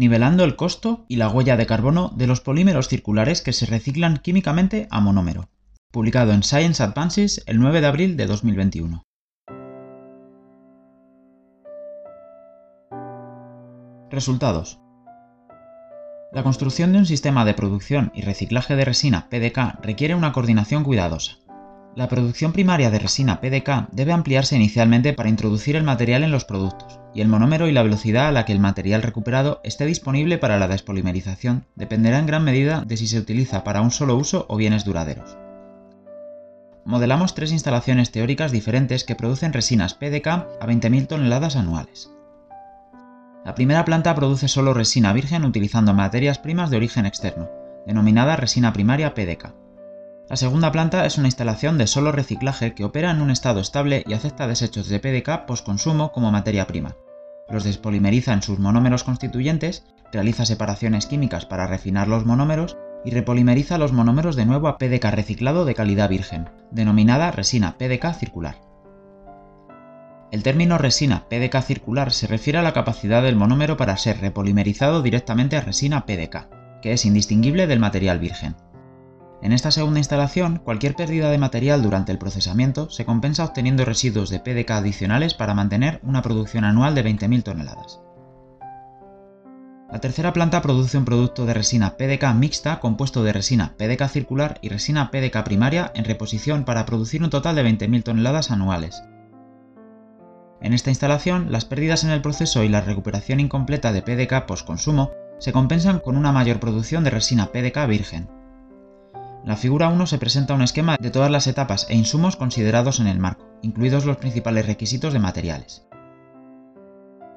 nivelando el costo y la huella de carbono de los polímeros circulares que se reciclan químicamente a monómero, publicado en Science Advances el 9 de abril de 2021. Resultados. La construcción de un sistema de producción y reciclaje de resina PDK requiere una coordinación cuidadosa. La producción primaria de resina PDK debe ampliarse inicialmente para introducir el material en los productos, y el monómero y la velocidad a la que el material recuperado esté disponible para la despolimerización dependerá en gran medida de si se utiliza para un solo uso o bienes duraderos. Modelamos tres instalaciones teóricas diferentes que producen resinas PDK a 20.000 toneladas anuales. La primera planta produce solo resina virgen utilizando materias primas de origen externo, denominada resina primaria PDK. La segunda planta es una instalación de solo reciclaje que opera en un estado estable y acepta desechos de PDK post-consumo como materia prima. Los despolimeriza en sus monómeros constituyentes, realiza separaciones químicas para refinar los monómeros y repolimeriza los monómeros de nuevo a PDK reciclado de calidad virgen, denominada resina PDK circular. El término resina PDK circular se refiere a la capacidad del monómero para ser repolimerizado directamente a resina PDK, que es indistinguible del material virgen. En esta segunda instalación, cualquier pérdida de material durante el procesamiento se compensa obteniendo residuos de PDK adicionales para mantener una producción anual de 20.000 toneladas. La tercera planta produce un producto de resina PDK mixta compuesto de resina PDK circular y resina PDK primaria en reposición para producir un total de 20.000 toneladas anuales. En esta instalación, las pérdidas en el proceso y la recuperación incompleta de PDK post-consumo se compensan con una mayor producción de resina PDK virgen. La figura 1 se presenta un esquema de todas las etapas e insumos considerados en el marco, incluidos los principales requisitos de materiales.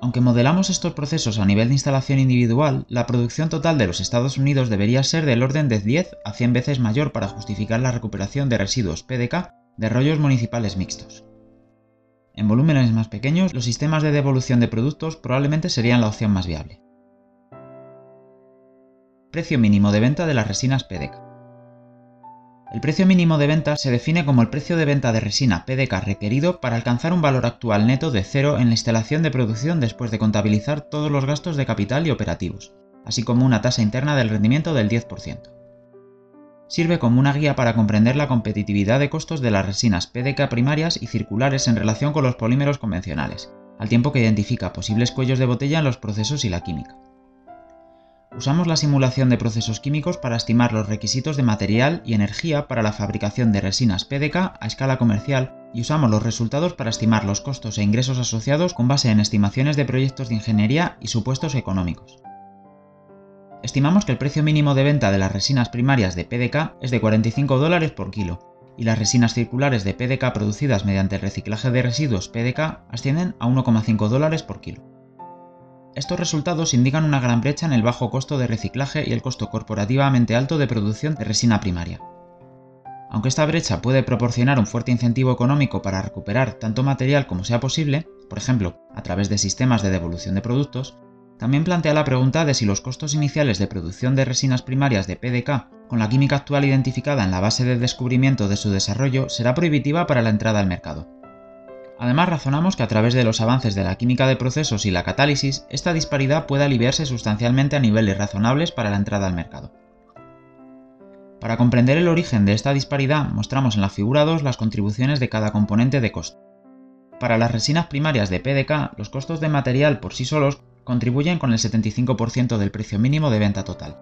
Aunque modelamos estos procesos a nivel de instalación individual, la producción total de los Estados Unidos debería ser del orden de 10 a 100 veces mayor para justificar la recuperación de residuos PDK de rollos municipales mixtos. En volúmenes más pequeños, los sistemas de devolución de productos probablemente serían la opción más viable. Precio mínimo de venta de las resinas PDK. El precio mínimo de venta se define como el precio de venta de resina PDK requerido para alcanzar un valor actual neto de cero en la instalación de producción después de contabilizar todos los gastos de capital y operativos, así como una tasa interna del rendimiento del 10%. Sirve como una guía para comprender la competitividad de costos de las resinas PDK primarias y circulares en relación con los polímeros convencionales, al tiempo que identifica posibles cuellos de botella en los procesos y la química. Usamos la simulación de procesos químicos para estimar los requisitos de material y energía para la fabricación de resinas PDK a escala comercial y usamos los resultados para estimar los costos e ingresos asociados con base en estimaciones de proyectos de ingeniería y supuestos económicos. Estimamos que el precio mínimo de venta de las resinas primarias de PDK es de 45 dólares por kilo, y las resinas circulares de PDK producidas mediante el reciclaje de residuos PDK ascienden a 1,5 dólares por kilo. Estos resultados indican una gran brecha en el bajo costo de reciclaje y el costo corporativamente alto de producción de resina primaria. Aunque esta brecha puede proporcionar un fuerte incentivo económico para recuperar tanto material como sea posible, por ejemplo, a través de sistemas de devolución de productos, también plantea la pregunta de si los costos iniciales de producción de resinas primarias de PDK, con la química actual identificada en la base de descubrimiento de su desarrollo, será prohibitiva para la entrada al mercado. Además, razonamos que a través de los avances de la química de procesos y la catálisis, esta disparidad puede aliviarse sustancialmente a niveles razonables para la entrada al mercado. Para comprender el origen de esta disparidad, mostramos en la figura 2 las contribuciones de cada componente de costo. Para las resinas primarias de PDK, los costos de material por sí solos contribuyen con el 75% del precio mínimo de venta total.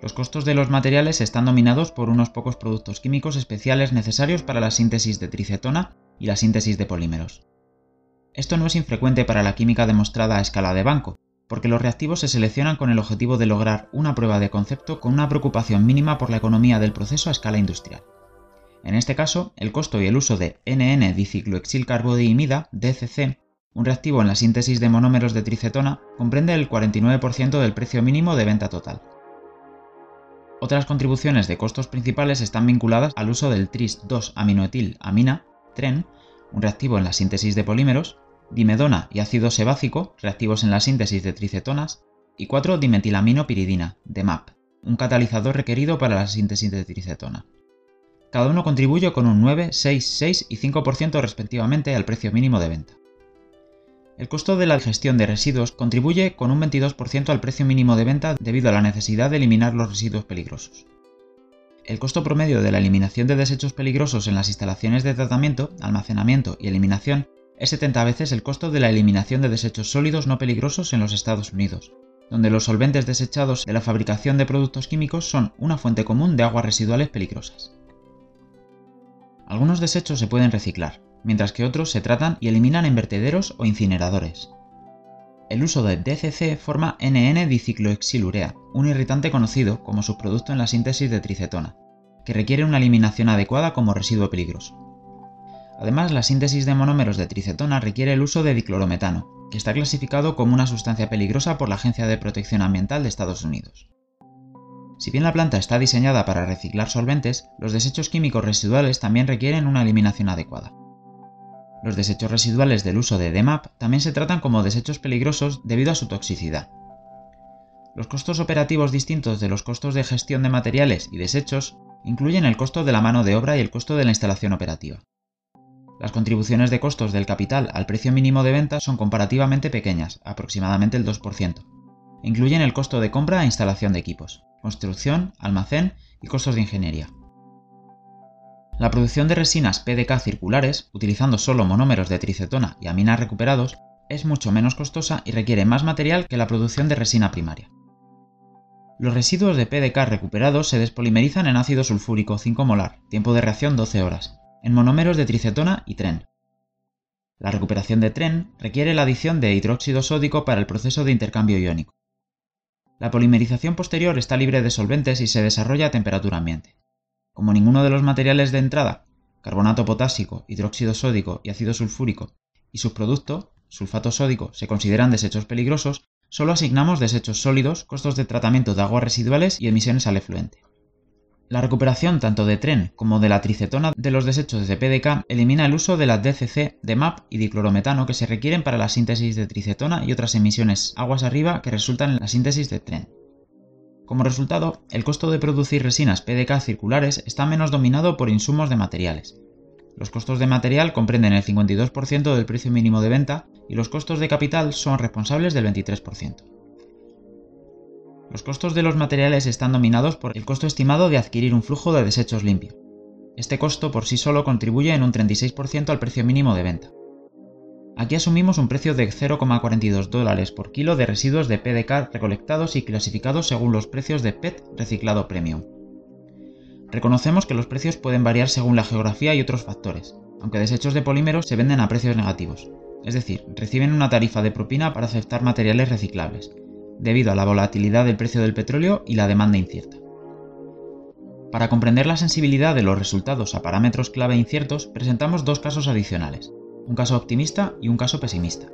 Los costos de los materiales están dominados por unos pocos productos químicos especiales necesarios para la síntesis de tricetona y la síntesis de polímeros. Esto no es infrecuente para la química demostrada a escala de banco, porque los reactivos se seleccionan con el objetivo de lograr una prueba de concepto con una preocupación mínima por la economía del proceso a escala industrial. En este caso, el costo y el uso de NN-dicicloexilcarbodiimida, DCC, un reactivo en la síntesis de monómeros de tricetona, comprende el 49% del precio mínimo de venta total. Otras contribuciones de costos principales están vinculadas al uso del tris-2-aminoetil-amina, TREN, un reactivo en la síntesis de polímeros, dimedona y ácido sebácico, reactivos en la síntesis de tricetonas, y 4-dimetilaminopiridina, DMAP, un catalizador requerido para la síntesis de tricetona. Cada uno contribuye con un 9, 6, 6 y 5% respectivamente al precio mínimo de venta. el costo de la gestión de residuos contribuye con un 22% al precio mínimo de venta debido a la necesidad de eliminar los residuos peligrosos. El costo promedio de la eliminación de desechos peligrosos en las instalaciones de tratamiento, almacenamiento y eliminación es 70 veces el costo de la eliminación de desechos sólidos no peligrosos en los Estados Unidos, donde los solventes desechados de la fabricación de productos químicos son una fuente común de aguas residuales peligrosas. Algunos desechos se pueden reciclar, mientras que otros se tratan y eliminan en vertederos o incineradores. El uso de DCC forma NN-dicicloexilurea, un irritante conocido como subproducto en la síntesis de tricetona, que requiere una eliminación adecuada como residuo peligroso. Además, la síntesis de monómeros de tricetona requiere el uso de diclorometano, que está clasificado como una sustancia peligrosa por la Agencia de Protección Ambiental de Estados Unidos. Si bien la planta está diseñada para reciclar solventes, los desechos químicos residuales también requieren una eliminación adecuada. Los desechos residuales del uso de DMAP también se tratan como desechos peligrosos debido a su toxicidad. Los costos operativos distintos de los costos de gestión de materiales y desechos incluyen el costo de la mano de obra y el costo de la instalación operativa. Las contribuciones de costos del capital al precio mínimo de venta son comparativamente pequeñas, aproximadamente el 2%. Incluyen el costo de compra e instalación de equipos, construcción, almacén y costos de ingeniería. La producción de resinas PDK circulares, utilizando solo monómeros de tricetona y aminas recuperados, es mucho menos costosa y requiere más material que la producción de resina primaria. Los residuos de PDK recuperados se despolimerizan en ácido sulfúrico 5 molar, tiempo de reacción 12 horas, en monómeros de tricetona y tren. La recuperación de tren requiere la adición de hidróxido sódico para el proceso de intercambio iónico. La polimerización posterior está libre de solventes y se desarrolla a temperatura ambiente. Como ninguno de los materiales de entrada, carbonato potásico, hidróxido sódico y ácido sulfúrico, y subproducto, sulfato sódico, se consideran desechos peligrosos, solo asignamos desechos sólidos, costos de tratamiento de aguas residuales y emisiones al efluente. La recuperación tanto de tren como de la tricetona de los desechos de PDK elimina el uso de la DCC, de MAP y diclorometano que se requieren para la síntesis de tricetona y otras emisiones aguas arriba que resultan en la síntesis de tren. Como resultado, el costo de producir resinas PDK circulares está menos dominado por insumos de materiales. Los costos de material comprenden el 52% del precio mínimo de venta y los costos de capital son responsables del 23%. Los costos de los materiales están dominados por el costo estimado de adquirir un flujo de desechos limpio. Este costo por sí solo contribuye en un 36% al precio mínimo de venta. Aquí asumimos un precio de 0,42 dólares por kilo de residuos de PDK recolectados y clasificados según los precios de PET reciclado premium. Reconocemos que los precios pueden variar según la geografía y otros factores, aunque desechos de polímeros se venden a precios negativos, es decir, reciben una tarifa de propina para aceptar materiales reciclables, debido a la volatilidad del precio del petróleo y la demanda incierta. Para comprender la sensibilidad de los resultados a parámetros clave inciertos, presentamos dos casos adicionales, un caso optimista y un caso pesimista.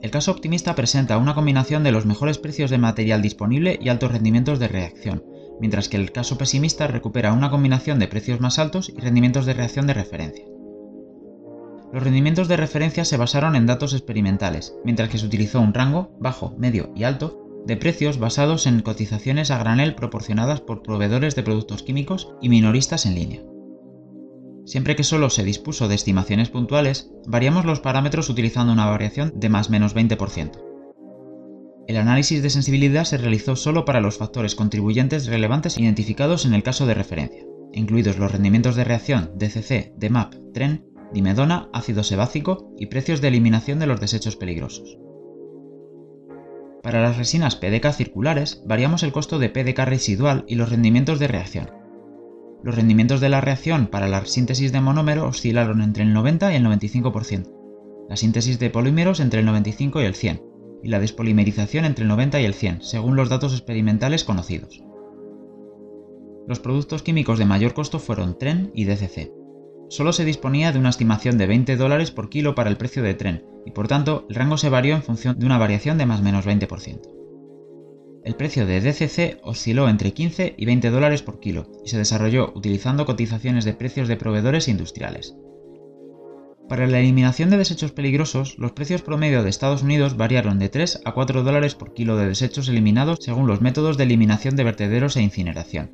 El caso optimista presenta una combinación de los mejores precios de material disponible y altos rendimientos de reacción, mientras que el caso pesimista recupera una combinación de precios más altos y rendimientos de reacción de referencia. Los rendimientos de referencia se basaron en datos experimentales, mientras que se utilizó un rango, bajo, medio y alto, de precios basados en cotizaciones a granel proporcionadas por proveedores de productos químicos y minoristas en línea. Siempre que solo se dispuso de estimaciones puntuales, variamos los parámetros utilizando una variación de más menos 20%. El análisis de sensibilidad se realizó solo para los factores contribuyentes relevantes identificados en el caso de referencia, incluidos los rendimientos de reacción DCC, DMAP, TREN dimedona, ácido sebácico y precios de eliminación de los desechos peligrosos. Para las resinas PDK circulares variamos el costo de PDK residual y los rendimientos de reacción. Los rendimientos de la reacción para la síntesis de monómero oscilaron entre el 90 y el 95%, la síntesis de polímeros entre el 95 y el 100, y la despolimerización entre el 90 y el 100, según los datos experimentales conocidos. Los productos químicos de mayor costo fueron TREN y DCC, Solo se disponía de una estimación de 20 dólares por kilo para el precio de tren, y por tanto el rango se varió en función de una variación de más o menos 20%. El precio de DCC osciló entre 15 y 20 dólares por kilo y se desarrolló utilizando cotizaciones de precios de proveedores industriales. Para la eliminación de desechos peligrosos, los precios promedio de Estados Unidos variaron de 3 a 4 dólares por kilo de desechos eliminados según los métodos de eliminación de vertederos e incineración.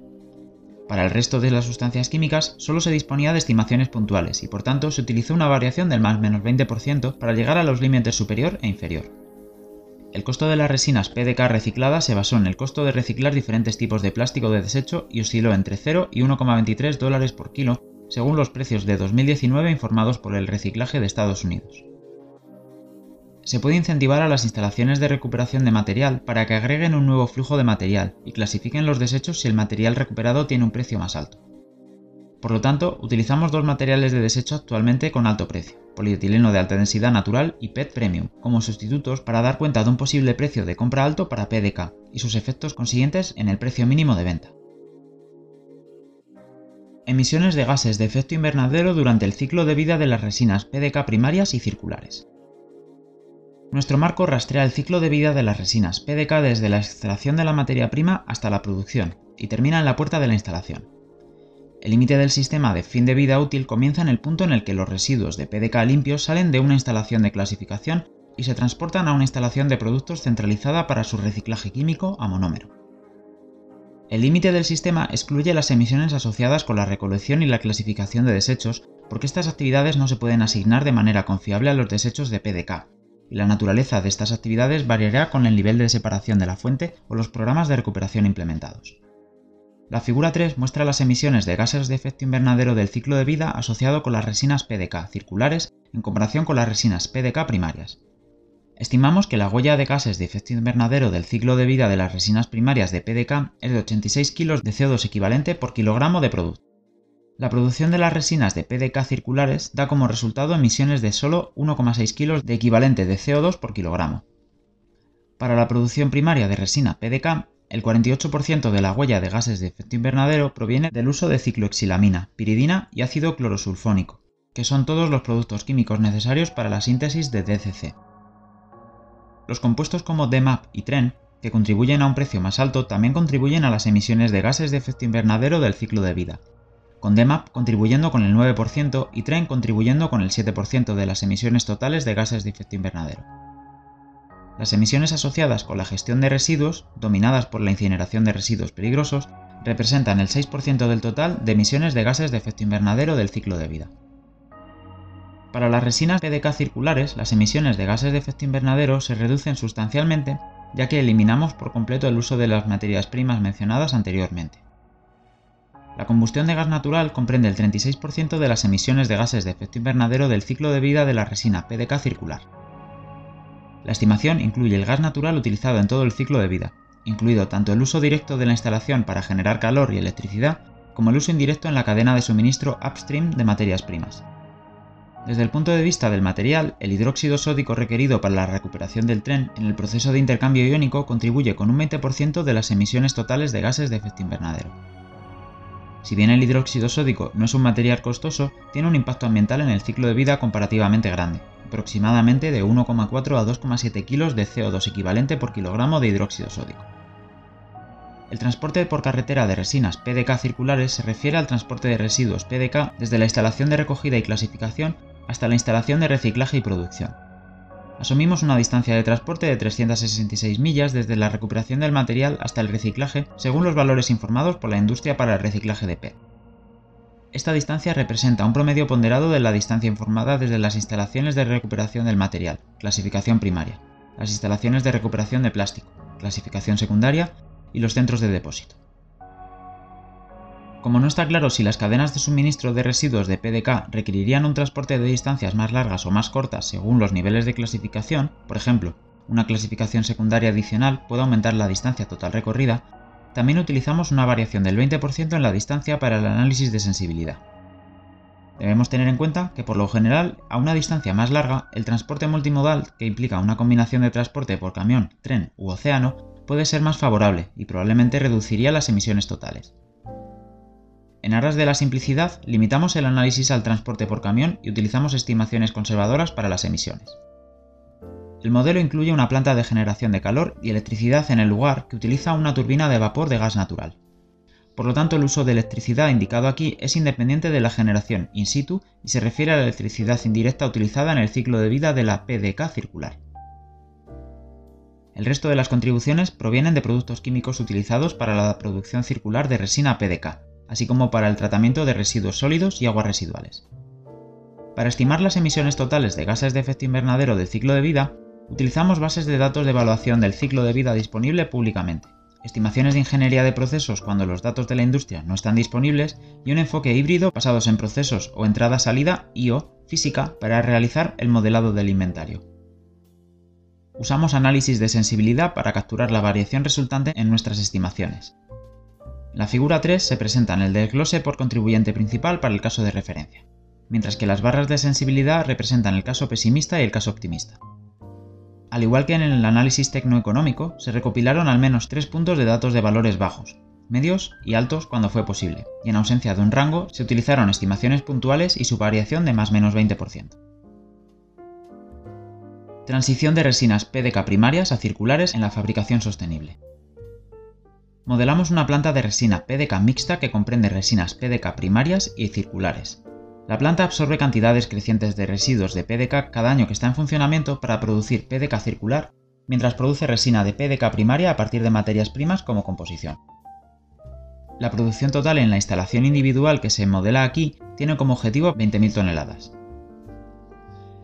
Para el resto de las sustancias químicas solo se disponía de estimaciones puntuales y por tanto se utilizó una variación del más menos 20% para llegar a los límites superior e inferior. El costo de las resinas PDK recicladas se basó en el costo de reciclar diferentes tipos de plástico de desecho y osciló entre 0 y 1,23 dólares por kilo, según los precios de 2019 informados por el reciclaje de Estados Unidos. Se puede incentivar a las instalaciones de recuperación de material para que agreguen un nuevo flujo de material y clasifiquen los desechos si el material recuperado tiene un precio más alto. Por lo tanto, utilizamos dos materiales de desecho actualmente con alto precio, polietileno de alta densidad natural y PET Premium, como sustitutos para dar cuenta de un posible precio de compra alto para PDK y sus efectos consiguientes en el precio mínimo de venta. Emisiones de gases de efecto invernadero durante el ciclo de vida de las resinas PDK primarias y circulares. Nuestro marco rastrea el ciclo de vida de las resinas PDK desde la extracción de la materia prima hasta la producción y termina en la puerta de la instalación. El límite del sistema de fin de vida útil comienza en el punto en el que los residuos de PDK limpios salen de una instalación de clasificación y se transportan a una instalación de productos centralizada para su reciclaje químico a monómero. El límite del sistema excluye las emisiones asociadas con la recolección y la clasificación de desechos porque estas actividades no se pueden asignar de manera confiable a los desechos de PDK, y la naturaleza de estas actividades variará con el nivel de separación de la fuente o los programas de recuperación implementados. La figura 3 muestra las emisiones de gases de efecto invernadero del ciclo de vida asociado con las resinas PDK circulares en comparación con las resinas PDK primarias. Estimamos que la huella de gases de efecto invernadero del ciclo de vida de las resinas primarias de PDK es de 86 kg de CO2 equivalente por kilogramo de producto. La producción de las resinas de PDK circulares da como resultado emisiones de solo 1,6 kg de equivalente de CO2 por kilogramo. Para la producción primaria de resina PDK, el 48% de la huella de gases de efecto invernadero proviene del uso de cicloxilamina, piridina y ácido clorosulfónico, que son todos los productos químicos necesarios para la síntesis de DCC. Los compuestos como DMAP y TREN, que contribuyen a un precio más alto, también contribuyen a las emisiones de gases de efecto invernadero del ciclo de vida, con DMAP contribuyendo con el 9% y TREN contribuyendo con el 7% de las emisiones totales de gases de efecto invernadero. Las emisiones asociadas con la gestión de residuos, dominadas por la incineración de residuos peligrosos, representan el 6% del total de emisiones de gases de efecto invernadero del ciclo de vida. Para las resinas PDK circulares, las emisiones de gases de efecto invernadero se reducen sustancialmente ya que eliminamos por completo el uso de las materias primas mencionadas anteriormente. La combustión de gas natural comprende el 36% de las emisiones de gases de efecto invernadero del ciclo de vida de la resina PDK circular. La estimación incluye el gas natural utilizado en todo el ciclo de vida, incluido tanto el uso directo de la instalación para generar calor y electricidad, como el uso indirecto en la cadena de suministro upstream de materias primas. Desde el punto de vista del material, el hidróxido sódico requerido para la recuperación del tren en el proceso de intercambio iónico contribuye con un 20% de las emisiones totales de gases de efecto invernadero. Si bien el hidróxido sódico no es un material costoso, tiene un impacto ambiental en el ciclo de vida comparativamente grande, aproximadamente de 1,4 a 2,7 kg de CO2 equivalente por kilogramo de hidróxido sódico. El transporte por carretera de resinas PDK circulares se refiere al transporte de residuos PDK desde la instalación de recogida y clasificación hasta la instalación de reciclaje y producción. Asumimos una distancia de transporte de 366 millas desde la recuperación del material hasta el reciclaje según los valores informados por la industria para el reciclaje de PET. Esta distancia representa un promedio ponderado de la distancia informada desde las instalaciones de recuperación del material, clasificación primaria, las instalaciones de recuperación de plástico, clasificación secundaria y los centros de depósito. Como no está claro si las cadenas de suministro de residuos de PDK requerirían un transporte de distancias más largas o más cortas según los niveles de clasificación, por ejemplo, una clasificación secundaria adicional puede aumentar la distancia total recorrida, también utilizamos una variación del 20% en la distancia para el análisis de sensibilidad. Debemos tener en cuenta que por lo general, a una distancia más larga, el transporte multimodal, que implica una combinación de transporte por camión, tren u océano, puede ser más favorable y probablemente reduciría las emisiones totales. En aras de la simplicidad, limitamos el análisis al transporte por camión y utilizamos estimaciones conservadoras para las emisiones. El modelo incluye una planta de generación de calor y electricidad en el lugar que utiliza una turbina de vapor de gas natural. Por lo tanto, el uso de electricidad indicado aquí es independiente de la generación in situ y se refiere a la electricidad indirecta utilizada en el ciclo de vida de la PDK circular. El resto de las contribuciones provienen de productos químicos utilizados para la producción circular de resina PDK, así como para el tratamiento de residuos sólidos y aguas residuales. Para estimar las emisiones totales de gases de efecto invernadero del ciclo de vida, utilizamos bases de datos de evaluación del ciclo de vida disponible públicamente, estimaciones de ingeniería de procesos cuando los datos de la industria no están disponibles y un enfoque híbrido basados en procesos o entrada-salida y o física para realizar el modelado del inventario. Usamos análisis de sensibilidad para capturar la variación resultante en nuestras estimaciones. La figura 3 se presenta en el desglose por contribuyente principal para el caso de referencia, mientras que las barras de sensibilidad representan el caso pesimista y el caso optimista. Al igual que en el análisis tecnoeconómico, se recopilaron al menos tres puntos de datos de valores bajos, medios y altos cuando fue posible, y en ausencia de un rango se utilizaron estimaciones puntuales y su variación de más menos 20%. Transición de resinas PDK primarias a circulares en la fabricación sostenible. Modelamos una planta de resina PDK mixta que comprende resinas PDK primarias y circulares, la planta absorbe cantidades crecientes de residuos de PDK cada año que está en funcionamiento para producir PDK circular, mientras produce resina de PDK primaria a partir de materias primas como composición. La producción total en la instalación individual que se modela aquí tiene como objetivo 20.000 toneladas.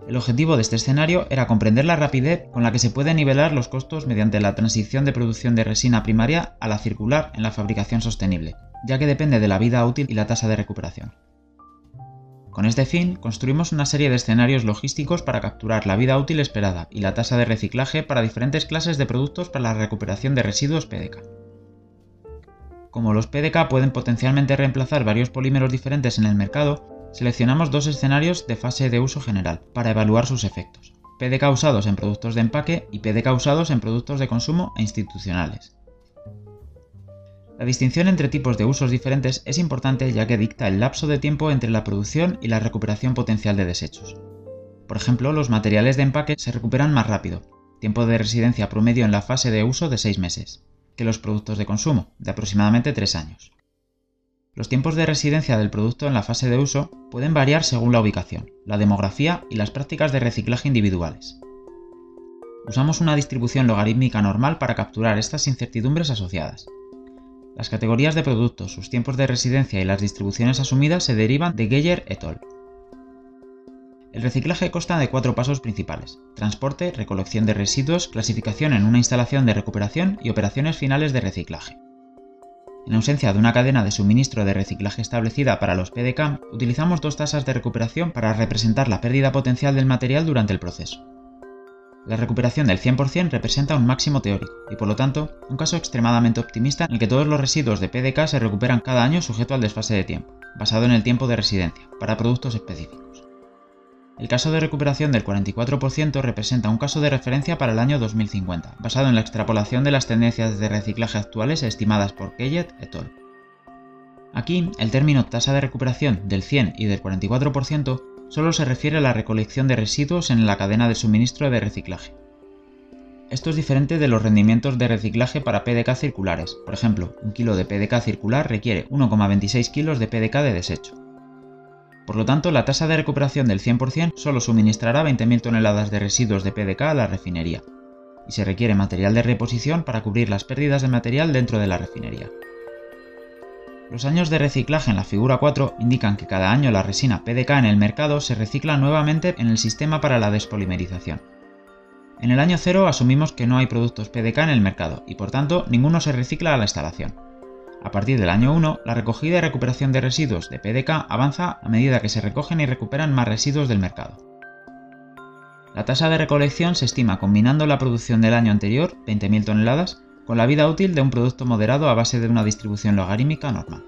El objetivo de este escenario era comprender la rapidez con la que se pueden nivelar los costos mediante la transición de producción de resina primaria a la circular en la fabricación sostenible, ya que depende de la vida útil y la tasa de recuperación. Con este fin, construimos una serie de escenarios logísticos para capturar la vida útil esperada y la tasa de reciclaje para diferentes clases de productos para la recuperación de residuos PDK. Como los PDK pueden potencialmente reemplazar varios polímeros diferentes en el mercado, seleccionamos dos escenarios de fase de uso general para evaluar sus efectos. PDK usados en productos de empaque y PDK usados en productos de consumo e institucionales. La distinción entre tipos de usos diferentes es importante ya que dicta el lapso de tiempo entre la producción y la recuperación potencial de desechos. Por ejemplo, los materiales de empaque se recuperan más rápido, tiempo de residencia promedio en la fase de uso de 6 meses, que los productos de consumo, de aproximadamente 3 años. Los tiempos de residencia del producto en la fase de uso pueden variar según la ubicación, la demografía y las prácticas de reciclaje individuales. Usamos una distribución logarítmica normal para capturar estas incertidumbres asociadas. Las categorías de productos, sus tiempos de residencia y las distribuciones asumidas se derivan de Geyer et al. El reciclaje consta de cuatro pasos principales, transporte, recolección de residuos, clasificación en una instalación de recuperación y operaciones finales de reciclaje. En ausencia de una cadena de suministro de reciclaje establecida para los PDCAM, utilizamos dos tasas de recuperación para representar la pérdida potencial del material durante el proceso. La recuperación del 100% representa un máximo teórico y por lo tanto un caso extremadamente optimista en el que todos los residuos de PDK se recuperan cada año sujeto al desfase de tiempo, basado en el tiempo de residencia, para productos específicos. El caso de recuperación del 44% representa un caso de referencia para el año 2050, basado en la extrapolación de las tendencias de reciclaje actuales estimadas por Keyet et al. Aquí, el término tasa de recuperación del 100 y del 44% solo se refiere a la recolección de residuos en la cadena de suministro de reciclaje. Esto es diferente de los rendimientos de reciclaje para PDK circulares. Por ejemplo, un kilo de PDK circular requiere 1,26 kilos de PDK de desecho. Por lo tanto, la tasa de recuperación del 100% solo suministrará 20.000 toneladas de residuos de PDK a la refinería, y se requiere material de reposición para cubrir las pérdidas de material dentro de la refinería. Los años de reciclaje en la figura 4 indican que cada año la resina PDK en el mercado se recicla nuevamente en el sistema para la despolimerización. En el año 0 asumimos que no hay productos PDK en el mercado y por tanto ninguno se recicla a la instalación. A partir del año 1, la recogida y recuperación de residuos de PDK avanza a medida que se recogen y recuperan más residuos del mercado. La tasa de recolección se estima combinando la producción del año anterior, 20.000 toneladas, con la vida útil de un producto moderado a base de una distribución logarítmica normal.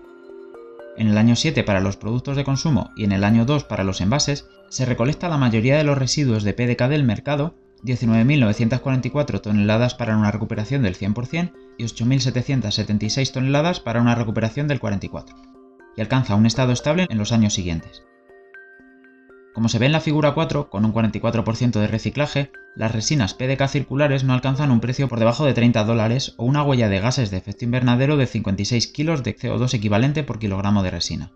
En el año 7 para los productos de consumo y en el año 2 para los envases, se recolecta la mayoría de los residuos de PDK del mercado, 19.944 toneladas para una recuperación del 100% y 8.776 toneladas para una recuperación del 44%, y alcanza un estado estable en los años siguientes. Como se ve en la figura 4, con un 44% de reciclaje, las resinas PDK circulares no alcanzan un precio por debajo de 30 dólares o una huella de gases de efecto invernadero de 56 kilos de CO2 equivalente por kilogramo de resina.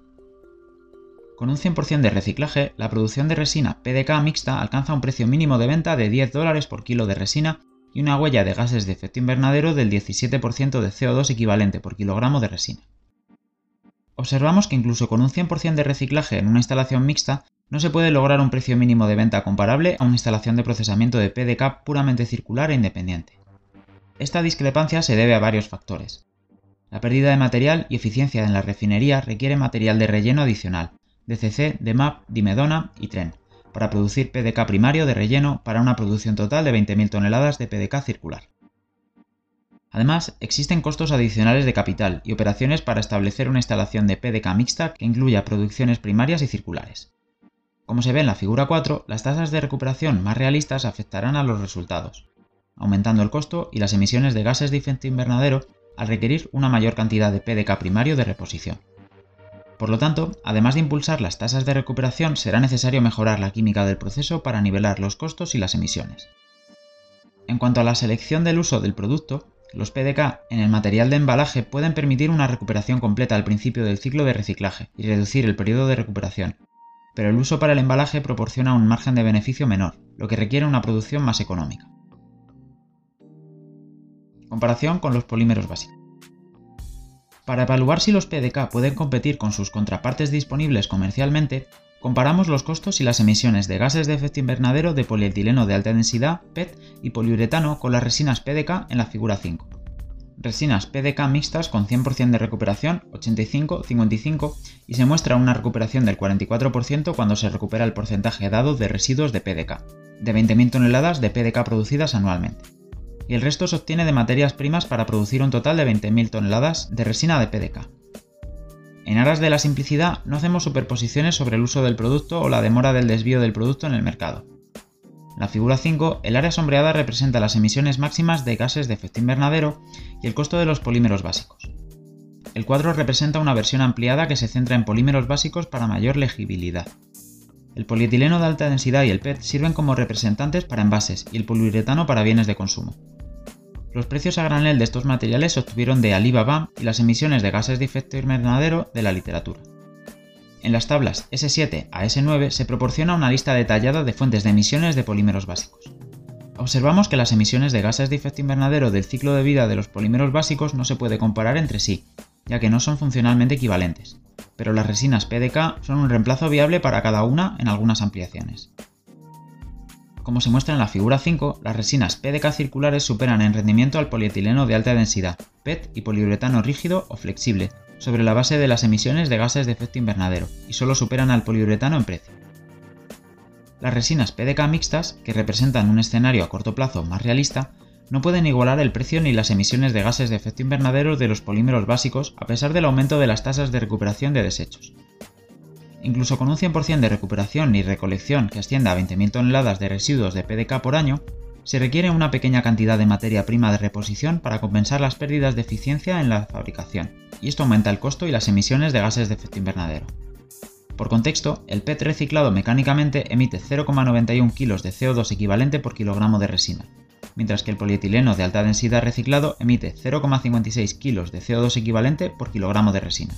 Con un 100% de reciclaje, la producción de resina PDK mixta alcanza un precio mínimo de venta de 10 dólares por kilo de resina y una huella de gases de efecto invernadero del 17% de CO2 equivalente por kilogramo de resina. observamos que incluso con un 100% de reciclaje en una instalación mixta, no se puede lograr un precio mínimo de venta comparable a una instalación de procesamiento de PDK puramente circular e independiente. Esta discrepancia se debe a varios factores. La pérdida de material y eficiencia en la refinería requiere material de relleno adicional, DCC, DMAP, dimedona y tren, para producir PDK primario de relleno para una producción total de 20.000 toneladas de PDK circular. Además, existen costos adicionales de capital y operaciones para establecer una instalación de PDK mixta que incluya producciones primarias y circulares. Como se ve en la figura 4, las tasas de recuperación más realistas afectarán a los resultados, aumentando el costo y las emisiones de gases de efecto invernadero al requerir una mayor cantidad de PDK primario de reposición. Por lo tanto, además de impulsar las tasas de recuperación, será necesario mejorar la química del proceso para nivelar los costos y las emisiones. En cuanto a la selección del uso del producto, los PDK en el material de embalaje pueden permitir una recuperación completa al principio del ciclo de reciclaje y reducir el periodo de recuperación, pero el uso para el embalaje proporciona un margen de beneficio menor, lo que requiere una producción más económica. Comparación con los polímeros básicos. Para evaluar si los PDK pueden competir con sus contrapartes disponibles comercialmente, comparamos los costos y las emisiones de gases de efecto invernadero de polietileno de alta densidad, PET, y poliuretano con las resinas PDK en la figura 5. Resinas PDK mixtas con 100% de recuperación, 85-55, y se muestra una recuperación del 44% cuando se recupera el porcentaje dado de residuos de PDK, de 20.000 toneladas de PDK producidas anualmente. Y el resto se obtiene de materias primas para producir un total de 20.000 toneladas de resina de PDK. En aras de la simplicidad, no hacemos superposiciones sobre el uso del producto o la demora del desvío del producto en el mercado. La figura 5, el área sombreada representa las emisiones máximas de gases de efecto invernadero y el costo de los polímeros básicos. El cuadro representa una versión ampliada que se centra en polímeros básicos para mayor legibilidad. El polietileno de alta densidad y el PET sirven como representantes para envases y el poliuretano para bienes de consumo. Los precios a granel de estos materiales se obtuvieron de Alibaba y las emisiones de gases de efecto invernadero de la literatura. En las tablas S7 a S9 se proporciona una lista detallada de fuentes de emisiones de polímeros básicos. Observamos que las emisiones de gases de efecto invernadero del ciclo de vida de los polímeros básicos no se puede comparar entre sí, ya que no son funcionalmente equivalentes, pero las resinas PDK son un reemplazo viable para cada una en algunas ampliaciones. Como se muestra en la figura 5, las resinas PDK circulares superan en rendimiento al polietileno de alta densidad, PET y poliuretano rígido o flexible, sobre la base de las emisiones de gases de efecto invernadero, y solo superan al poliuretano en precio. Las resinas PDK mixtas, que representan un escenario a corto plazo más realista, no pueden igualar el precio ni las emisiones de gases de efecto invernadero de los polímeros básicos a pesar del aumento de las tasas de recuperación de desechos. Incluso con un 100% de recuperación y recolección que ascienda a 20.000 toneladas de residuos de PDK por año, se requiere una pequeña cantidad de materia prima de reposición para compensar las pérdidas de eficiencia en la fabricación, y esto aumenta el costo y las emisiones de gases de efecto invernadero. Por contexto, el PET reciclado mecánicamente emite 0,91 kg de CO2 equivalente por kilogramo de resina, mientras que el polietileno de alta densidad reciclado emite 0,56 kg de CO2 equivalente por kilogramo de resina.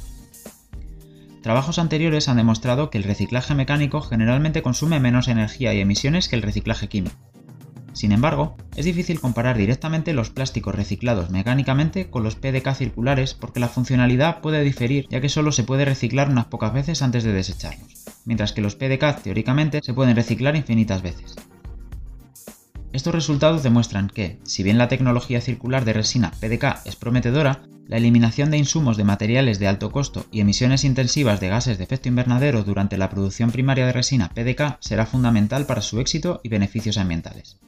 Trabajos anteriores han demostrado que el reciclaje mecánico generalmente consume menos energía y emisiones que el reciclaje químico. Sin embargo, es difícil comparar directamente los plásticos reciclados mecánicamente con los PDK circulares porque la funcionalidad puede diferir ya que solo se puede reciclar unas pocas veces antes de desecharlos, mientras que los PDK teóricamente se pueden reciclar infinitas veces. Estos resultados demuestran que, si bien la tecnología circular de resina PDK es prometedora, la eliminación de insumos de materiales de alto costo y emisiones intensivas de gases de efecto invernadero durante la producción primaria de resina PDK será fundamental para su éxito y beneficios ambientales.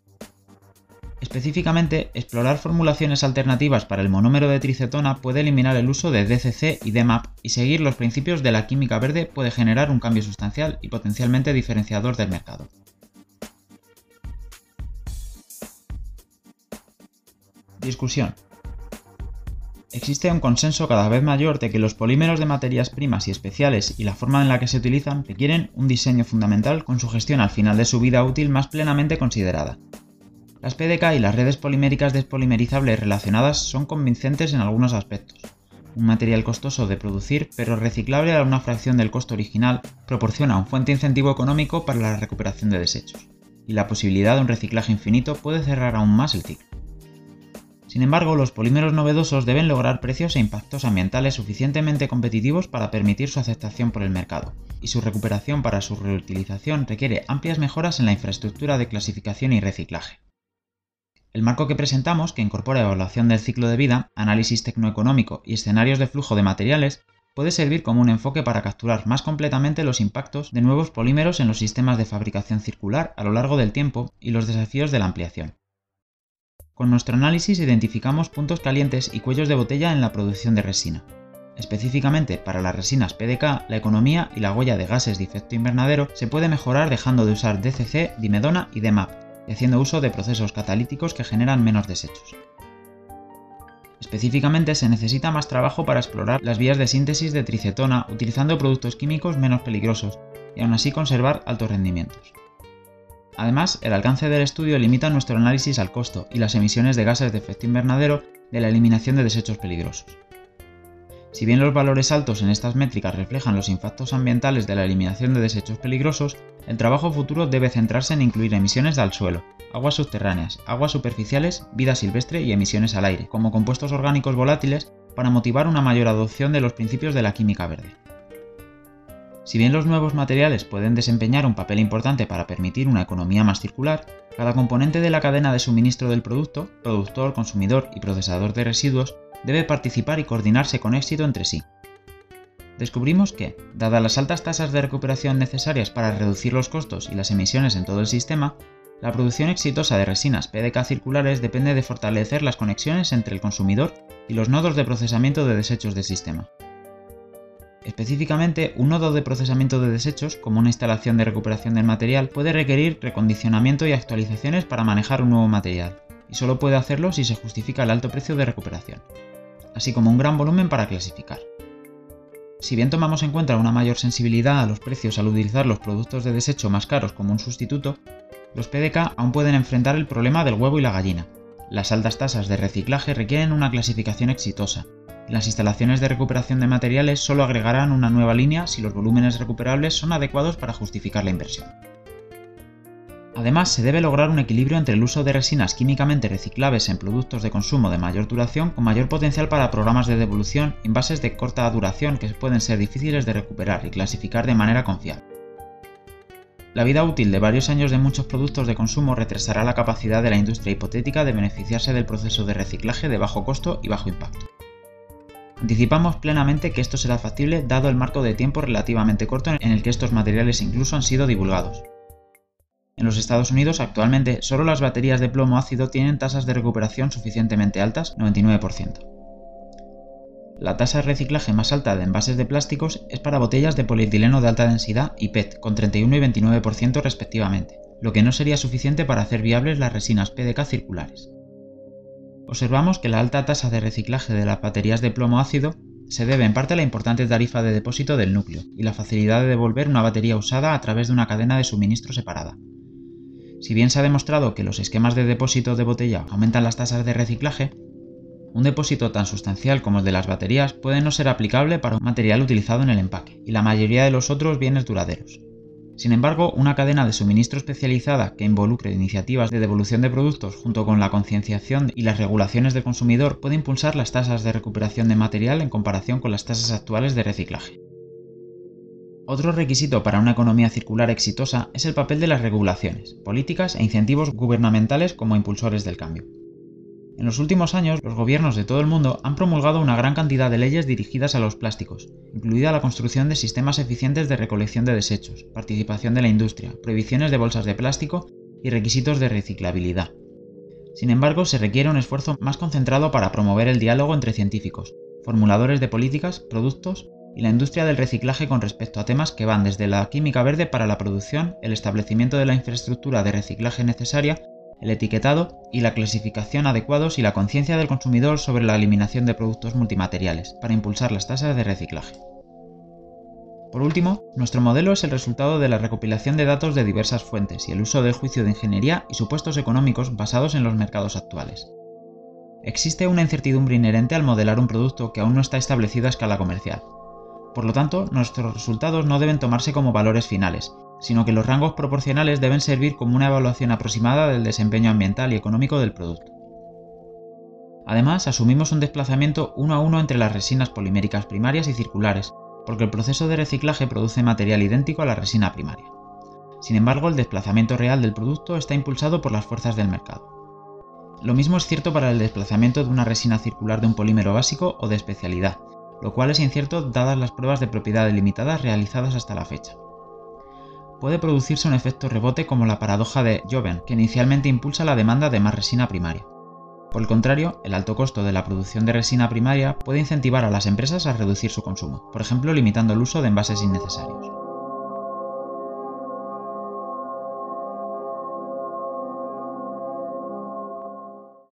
Específicamente, explorar formulaciones alternativas para el monómero de tricetona puede eliminar el uso de DCC y DMAP y seguir los principios de la química verde puede generar un cambio sustancial y potencialmente diferenciador del mercado. Discusión. Existe un consenso cada vez mayor de que los polímeros de materias primas y especiales y la forma en la que se utilizan requieren un diseño fundamental con su gestión al final de su vida útil más plenamente considerada. Las PDK y las redes poliméricas despolimerizables relacionadas son convincentes en algunos aspectos. Un material costoso de producir pero reciclable a una fracción del costo original proporciona un fuente incentivo económico para la recuperación de desechos, y la posibilidad de un reciclaje infinito puede cerrar aún más el ciclo. Sin embargo, los polímeros novedosos deben lograr precios e impactos ambientales suficientemente competitivos para permitir su aceptación por el mercado, y su recuperación para su reutilización requiere amplias mejoras en la infraestructura de clasificación y reciclaje. El marco que presentamos, que incorpora evaluación del ciclo de vida, análisis tecnoeconómico y escenarios de flujo de materiales, puede servir como un enfoque para capturar más completamente los impactos de nuevos polímeros en los sistemas de fabricación circular a lo largo del tiempo y los desafíos de la ampliación. Con nuestro análisis identificamos puntos calientes y cuellos de botella en la producción de resina. Específicamente para las resinas PDK, la economía y la huella de gases de efecto invernadero se puede mejorar dejando de usar DCC, dimedona y DMAP, y haciendo uso de procesos catalíticos que generan menos desechos. Específicamente se necesita más trabajo para explorar las vías de síntesis de tricetona utilizando productos químicos menos peligrosos y aún así conservar altos rendimientos. Además, el alcance del estudio limita nuestro análisis al costo y las emisiones de gases de efecto invernadero de la eliminación de desechos peligrosos. Si bien los valores altos en estas métricas reflejan los impactos ambientales de la eliminación de desechos peligrosos, el trabajo futuro debe centrarse en incluir emisiones al suelo, aguas subterráneas, aguas superficiales, vida silvestre y emisiones al aire, como compuestos orgánicos volátiles, para motivar una mayor adopción de los principios de la química verde. Si bien los nuevos materiales pueden desempeñar un papel importante para permitir una economía más circular, cada componente de la cadena de suministro del producto, productor, consumidor y procesador de residuos, debe participar y coordinarse con éxito entre sí, descubrimos que, dadas las altas tasas de recuperación necesarias para reducir los costos y las emisiones en todo el sistema, la producción exitosa de resinas PDK circulares depende de fortalecer las conexiones entre el consumidor y los nodos de procesamiento de desechos del sistema. Específicamente, un nodo de procesamiento de desechos, como una instalación de recuperación del material, puede requerir recondicionamiento y actualizaciones para manejar un nuevo material, y solo puede hacerlo si se justifica el alto precio de recuperación, así como un gran volumen para clasificar. Si bien tomamos en cuenta una mayor sensibilidad a los precios al utilizar los productos de desecho más caros como un sustituto, los PDK aún pueden enfrentar el problema del huevo y la gallina. Las altas tasas de reciclaje requieren una clasificación exitosa, las instalaciones de recuperación de materiales solo agregarán una nueva línea si los volúmenes recuperables son adecuados para justificar la inversión. Además, se debe lograr un equilibrio entre el uso de resinas químicamente reciclables en productos de consumo de mayor duración con mayor potencial para programas de devolución en bases de corta duración que pueden ser difíciles de recuperar y clasificar de manera confiable. La vida útil de varios años de muchos productos de consumo retrasará la capacidad de la industria hipotética de beneficiarse del proceso de reciclaje de bajo costo y bajo impacto. Anticipamos plenamente que esto será factible dado el marco de tiempo relativamente corto en el que estos materiales incluso han sido divulgados, en los Estados Unidos actualmente solo las baterías de plomo ácido tienen tasas de recuperación suficientemente altas, 99%. La tasa de reciclaje más alta de envases de plásticos es para botellas de polietileno de alta densidad y PET, con 31 y 29% respectivamente, lo que no sería suficiente para hacer viables las resinas PDK circulares. Observamos que la alta tasa de reciclaje de las baterías de plomo ácido se debe en parte a la importante tarifa de depósito del núcleo y la facilidad de devolver una batería usada a través de una cadena de suministro separada, si bien se ha demostrado que los esquemas de depósito de botella aumentan las tasas de reciclaje, un depósito tan sustancial como el de las baterías puede no ser aplicable para un material utilizado en el empaque y la mayoría de los otros bienes duraderos. Sin embargo, una cadena de suministro especializada que involucre iniciativas de devolución de productos junto con la concienciación y las regulaciones del consumidor puede impulsar las tasas de recuperación de material en comparación con las tasas actuales de reciclaje. Otro requisito para una economía circular exitosa es el papel de las regulaciones, políticas e incentivos gubernamentales como impulsores del cambio. En los últimos años, los gobiernos de todo el mundo han promulgado una gran cantidad de leyes dirigidas a los plásticos, incluida la construcción de sistemas eficientes de recolección de desechos, participación de la industria, prohibiciones de bolsas de plástico y requisitos de reciclabilidad. Sin embargo, se requiere un esfuerzo más concentrado para promover el diálogo entre científicos, formuladores de políticas, productos y la industria del reciclaje con respecto a temas que van desde la química verde para la producción, el establecimiento de la infraestructura de reciclaje necesaria, el etiquetado y la clasificación adecuados y la conciencia del consumidor sobre la eliminación de productos multimateriales para impulsar las tasas de reciclaje. Por último, nuestro modelo es el resultado de la recopilación de datos de diversas fuentes y el uso del juicio de ingeniería y supuestos económicos basados en los mercados actuales. Existe una incertidumbre inherente al modelar un producto que aún no está establecido a escala comercial, por lo tanto, nuestros resultados no deben tomarse como valores finales, sino que los rangos proporcionales deben servir como una evaluación aproximada del desempeño ambiental y económico del producto. Además, asumimos un desplazamiento uno a uno entre las resinas poliméricas primarias y circulares, porque el proceso de reciclaje produce material idéntico a la resina primaria. Sin embargo, el desplazamiento real del producto está impulsado por las fuerzas del mercado. Lo mismo es cierto para el desplazamiento de una resina circular de un polímero básico o de especialidad, lo cual es incierto dadas las pruebas de propiedades limitadas realizadas hasta la fecha. Puede producirse un efecto rebote como la paradoja de Joven, que inicialmente impulsa la demanda de más resina primaria. Por el contrario, el alto costo de la producción de resina primaria puede incentivar a las empresas a reducir su consumo, por ejemplo limitando el uso de envases innecesarios.